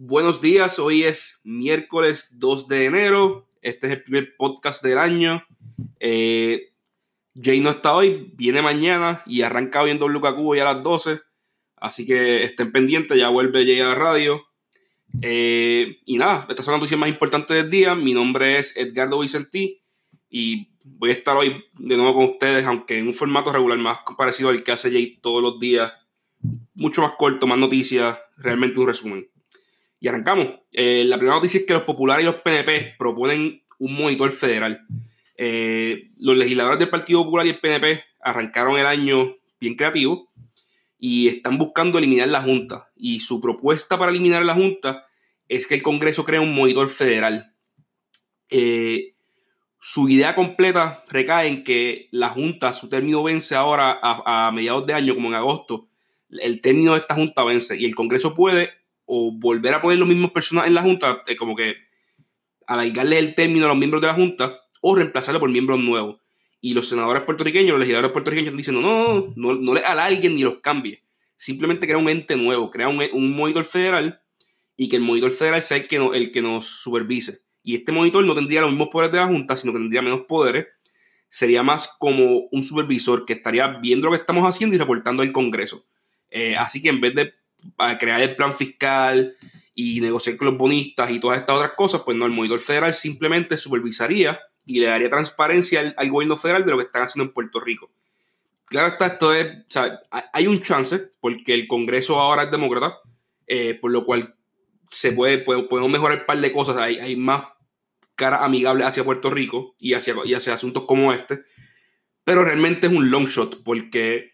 Buenos días, hoy es miércoles 2 de enero. Este es el primer podcast del año. Eh, Jay no está hoy, viene mañana y arranca hoy en WKQ ya a las 12. Así que estén pendientes, ya vuelve Jay a la radio. Eh, y nada, estas son las noticias más importantes del día. Mi nombre es Edgardo Vicentí y voy a estar hoy de nuevo con ustedes, aunque en un formato regular más parecido al que hace Jay todos los días. Mucho más corto, más noticias, realmente un resumen. Y arrancamos. Eh, la primera noticia es que los populares y los PNP proponen un monitor federal. Eh, los legisladores del Partido Popular y el PNP arrancaron el año bien creativo y están buscando eliminar la Junta. Y su propuesta para eliminar la Junta es que el Congreso cree un monitor federal. Eh, su idea completa recae en que la Junta, su término vence ahora a, a mediados de año, como en agosto. El término de esta Junta vence y el Congreso puede o volver a poner los mismos personas en la Junta, como que alargarle el término a los miembros de la Junta, o reemplazarlo por miembros nuevos. Y los senadores puertorriqueños, los legisladores puertorriqueños dicen, no, no, no, le alarguen ni los cambie. Simplemente crea un ente nuevo, crea un, un monitor federal y que el monitor federal sea el que, el que nos supervise. Y este monitor no tendría los mismos poderes de la Junta, sino que tendría menos poderes. Sería más como un supervisor que estaría viendo lo que estamos haciendo y reportando al Congreso. Eh, así que en vez de para crear el plan fiscal y negociar con los bonistas y todas estas otras cosas, pues no, el monitor federal simplemente supervisaría y le daría transparencia al, gobierno federal de lo que están haciendo en Puerto Rico. Claro está, esto es, o sea, hay un chance, porque el Congreso ahora es demócrata, eh, por lo cual se puede, podemos mejorar un par de cosas, hay, hay más cara amigable hacia Puerto Rico y hacia, y hacia asuntos como este, pero realmente es un long shot, porque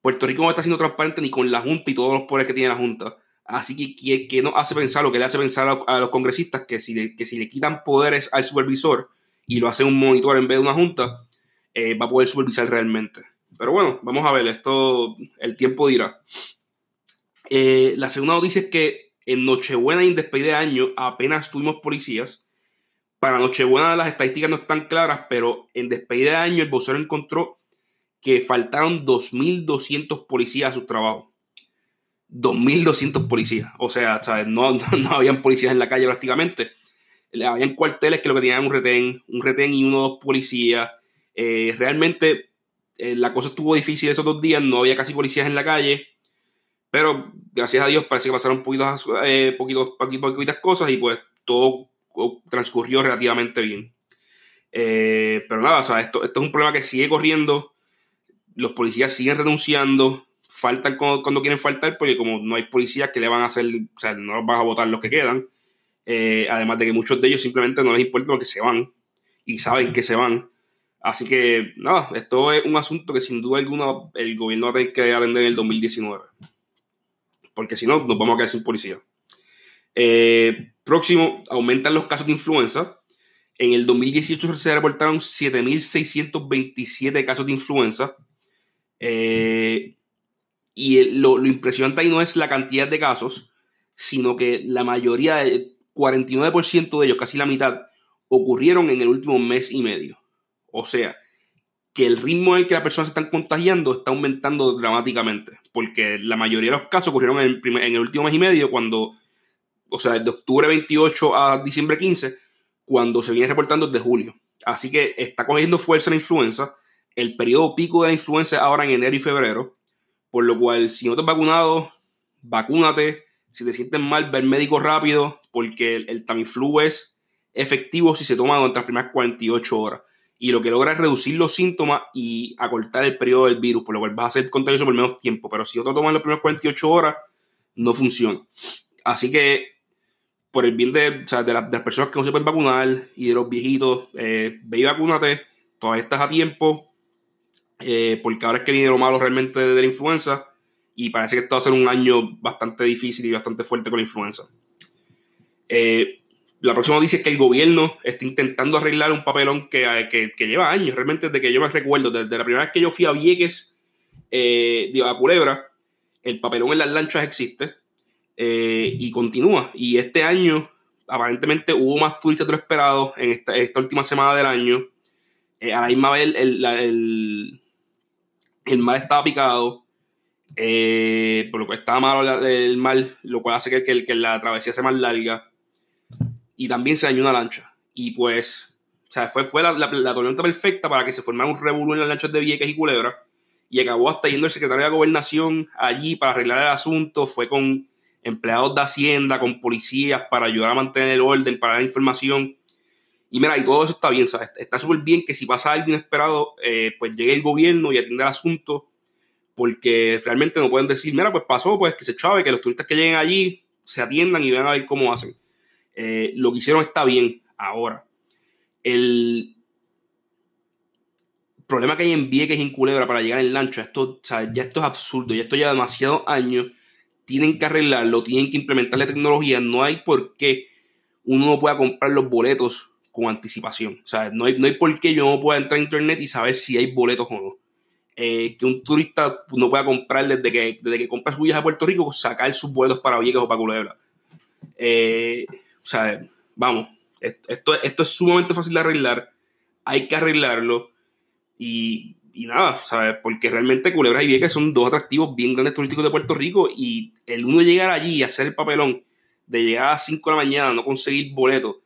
Puerto Rico no está siendo transparente ni con la Junta y todos los poderes que tiene la Junta. Así que, que, nos hace pensar, lo que le hace pensar a, los congresistas, que si, le, que si le quitan poderes al supervisor y lo hacen un monitor en vez de una Junta, eh, va a poder supervisar realmente. Pero bueno, vamos a ver, esto el tiempo dirá. Eh, la segunda noticia es que en Nochebuena y en despedida de año apenas tuvimos policías. Para Nochebuena las estadísticas no están claras, pero en despedida de año el vocero encontró que faltaron 2.200 policías a su trabajo. 2.200 policías. O sea, No, no, habían policías en la calle prácticamente. Habían cuarteles que lo que tenían un retén, un retén y uno o dos policías. Eh, realmente eh, la cosa estuvo difícil esos dos días, no había casi policías en la calle. Pero gracias a Dios parece que pasaron poquitos, eh, poquitos, poquitas cosas y pues todo transcurrió relativamente bien. pero nada, o sea, esto, esto es un problema que sigue corriendo los policías siguen renunciando, faltan cuando, quieren faltar, porque como no hay policías que le van a hacer, o sea, no los van a votar los que quedan. Eh, además de que muchos de ellos simplemente no les importa lo que se van y saben que se van. Así que, nada, esto es un asunto que sin duda alguna el gobierno va a tener que atender en el 2019. Porque si no, nos vamos a quedar sin policía. Eh, próximo, aumentan los casos de influenza. En el 2018 se reportaron 7.627 casos de influenza, eh, y lo, impresionante ahí no es la cantidad de casos, sino que la mayoría, el 49% de ellos, casi la mitad, ocurrieron en el último mes y medio. O sea, que el ritmo en el que las personas se están contagiando está aumentando dramáticamente, porque la mayoría de los casos ocurrieron en el, en el último mes y medio, cuando, o sea, de octubre 28 a diciembre 15, cuando se viene reportando desde julio. Así que está cogiendo fuerza la influenza el periodo pico de la influenza ahora en enero y febrero, por lo cual si no te has vacunado, vacúnate. Si te sientes mal, ver médico rápido, porque el, Tamiflu es efectivo si se toma durante las primeras 48 horas. Y lo que logra es reducir los síntomas y acortar el periodo del virus, por lo cual vas a hacer contagioso por menos tiempo. Pero si no te tomas las primeras 48 horas, no funciona. Así que, por el bien de, las personas que no se pueden vacunar y de los viejitos, eh, ve y vacúnate. Todavía estás a tiempo eh, porque ahora es que viene lo malo realmente de la influenza y parece que esto va a ser un año bastante difícil y bastante fuerte con la influenza. Eh, la próxima noticia es que el gobierno está intentando arreglar un papelón que, que, lleva años, realmente desde que yo me recuerdo, desde la primera vez que yo fui a Vieques, eh, a Culebra, el papelón en las lanchas existe eh, y continúa. Y este año aparentemente hubo más turistas de lo esperado en esta, última semana del año. a la misma vez el mar estaba picado eh, por lo que estaba malo el mar, lo cual hace que, la travesía sea más larga. Y también se dañó una lancha. Y pues, o sea, fue, fue la, la, tormenta perfecta para que se formara un revuelo en las lanchas de Vieques y Culebra. Y acabó hasta yendo el secretario de Gobernación allí para arreglar el asunto. Fue con empleados de Hacienda, con policías para ayudar a mantener el orden, para dar información. Y mira, y todo eso está bien, ¿sabes? Está súper bien que si pasa algo inesperado, eh, pues llegue el gobierno y atienda el asunto, porque realmente no pueden decir, mira, pues pasó, pues que se chave, que los turistas que lleguen allí se atiendan y vean a ver cómo hacen. Eh, lo que hicieron está bien ahora. El problema que hay en Vieques y en Culebra para llegar en lancha, esto, ya esto es absurdo, ya esto lleva demasiados años, tienen que arreglarlo, tienen que implementar la tecnología, no hay por qué uno no pueda comprar los boletos con anticipación. O sea, no hay, no hay por qué yo no pueda entrar a internet y saber si hay boletos o no. Eh, que un turista no pueda comprar desde que, desde que compra su viaje a Puerto Rico, sacar sus boletos para Vieques o para Culebra. Eh, o sea, vamos, esto, esto es sumamente fácil de arreglar. Hay que arreglarlo. Y, y nada, ¿sabes? Porque realmente Culebra y Vieques son dos atractivos bien grandes turísticos de Puerto Rico. Y el uno llegar allí y hacer el papelón de llegar a las 5 de la mañana, no conseguir boletos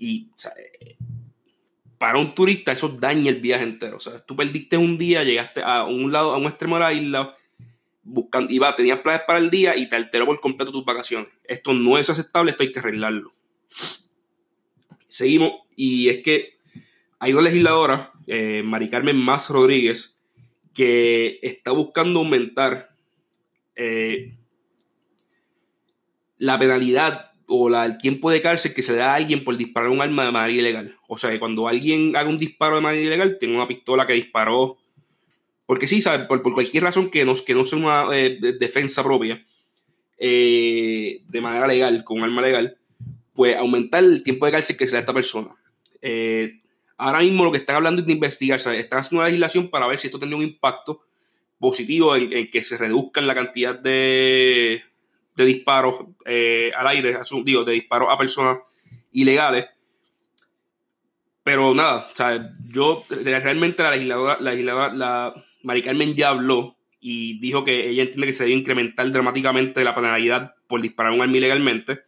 y para un turista eso daña el viaje entero. O sea, tú perdiste un día, llegaste a un lado, a un extremo de la isla, buscando, iba, tenías planes para el día y te alteró por completo tus vacaciones. Esto no es aceptable, esto hay que arreglarlo. Seguimos, y es que hay una legisladora, eh, Mari Carmen Más Rodríguez, que está buscando aumentar eh, la penalidad o la, el tiempo de cárcel que se da a alguien por disparar un arma de manera ilegal. O sea, que cuando alguien haga un disparo de manera ilegal, tiene una pistola que disparó. Porque sí, ¿sabes? Por, cualquier razón que no, que no sea una eh, defensa propia, eh, de manera legal, con un arma legal, pues aumentar el tiempo de cárcel que se da a esta persona. Eh, ahora mismo lo que están hablando es de investigar, ¿sabes? están haciendo una legislación para ver si esto tendría un impacto positivo en, en que se reduzca la cantidad de, de disparos eh, al aire, digo, de disparos a personas ilegales. Pero nada, o sea, yo realmente la legisladora, la legisladora, la Mari Carmen ya habló y dijo que ella entiende que se debe incrementar dramáticamente la penalidad por disparar un arma ilegalmente.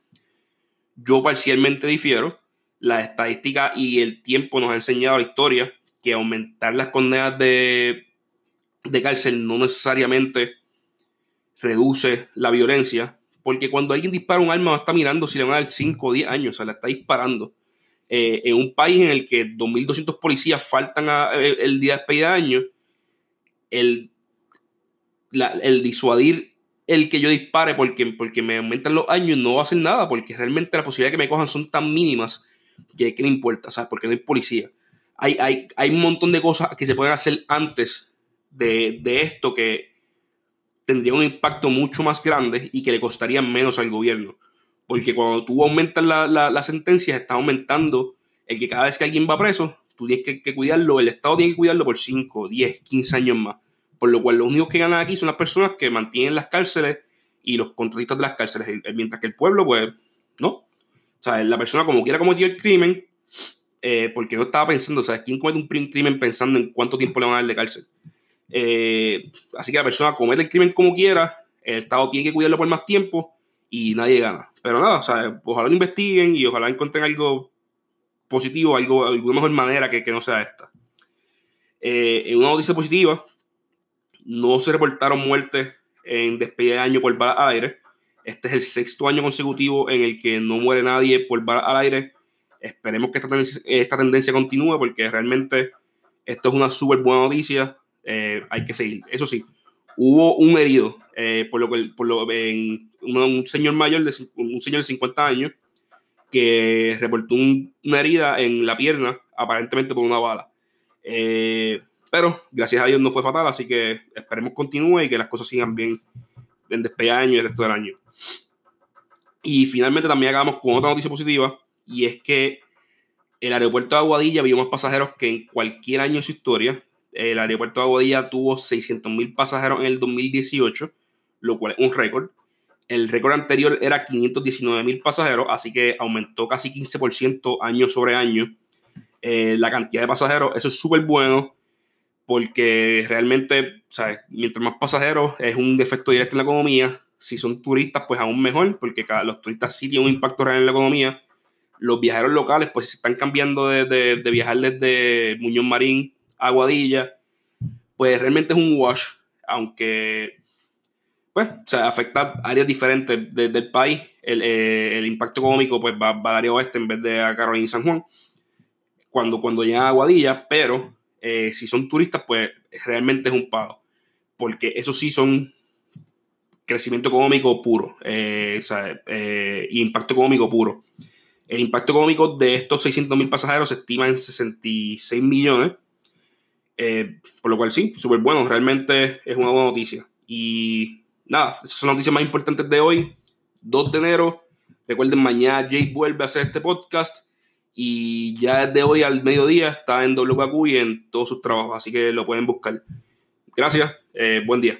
Yo parcialmente difiero. La estadística y el tiempo nos ha enseñado la historia que aumentar las condenas de, de cárcel no necesariamente reduce la violencia, porque cuando alguien dispara un arma, no está mirando si le van a dar 5 o 10 años, o sea, la está disparando. Eh, en un país en el que 2.200 policías faltan el día de despedida de año, el, el disuadir el que yo dispare porque, porque me aumentan los años no va a hacer nada, porque realmente las posibilidades de que me cojan son tan mínimas que, que no importa, ¿sabes? Porque no hay policía. Hay, hay, hay un montón de cosas que se pueden hacer antes de, de esto que, tendría un impacto mucho más grande y que le costaría menos al gobierno. Porque cuando tú aumentas la, la, sentencia, estás aumentando el que cada vez que alguien va preso, tú tienes que, cuidarlo, el Estado tiene que cuidarlo por 5, 10, 15 años más. Por lo cual los únicos que ganan aquí son las personas que mantienen las cárceles y los contratistas de las cárceles, mientras que el pueblo, pues, no. O sea, la persona como quiera cometió el crimen, eh, porque no estaba pensando, sea, ¿quién comete un crimen pensando en cuánto tiempo le van a dar de cárcel? Eh, así que la persona comete el crimen como quiera, el Estado tiene que cuidarlo por más tiempo y nadie gana. Pero nada, o sea, ojalá lo investiguen y ojalá encuentren algo positivo, algo, alguna mejor manera que, que no sea esta. Eh, en una noticia positiva, no se reportaron muertes en despedida de año por balas al aire. Este es el sexto año consecutivo en el que no muere nadie por balas al aire. Esperemos que esta tendencia, esta tendencia continúe porque realmente esto es una súper buena noticia. Eh, hay que seguir. Eso sí, hubo un herido, eh, por lo que por lo, en, un, señor mayor, de, un señor de 50 años, que reportó una herida en la pierna, aparentemente por una bala. Eh, pero gracias a Dios no fue fatal, así que esperemos continúe y que las cosas sigan bien en despegue año y el resto del año. Y finalmente también acabamos con otra noticia positiva, y es que el aeropuerto de Aguadilla vio más pasajeros que en cualquier año de su historia el aeropuerto de Aguadilla tuvo 600.000 pasajeros en el 2018, lo cual es un récord. El récord anterior era 519.000 pasajeros, así que aumentó casi 15% año sobre año eh, la cantidad de pasajeros. Eso es súper bueno. porque realmente, ¿sabes? mientras más pasajeros es un efecto directo en la economía. Si son turistas, pues aún mejor, porque cada, los turistas sí tienen un impacto real en la economía. Los viajeros locales, pues se están cambiando de, de, de viajar desde Muñoz Marín a Guadilla, pues realmente es un wash, aunque pues, o sea, afecta áreas diferentes del país. El, eh, impacto económico pues va, al área oeste en vez de a Carolina y San Juan. Cuando, cuando llegan a Guadilla, pero eh, si son turistas, pues realmente es un pago. Porque eso sí son crecimiento económico puro. Eh, o sea, y impacto económico puro. El impacto económico de estos 600 mil pasajeros se estima en 66 millones. Por lo cual sí, súper bueno. Realmente es una buena noticia. Y nada, esas son las noticias más importantes de hoy, 2 de enero. Recuerden, mañana Jake vuelve a hacer este podcast y ya desde hoy al mediodía está en WKQ y en todos sus trabajos, así que lo pueden buscar. Gracias, eh, buen día.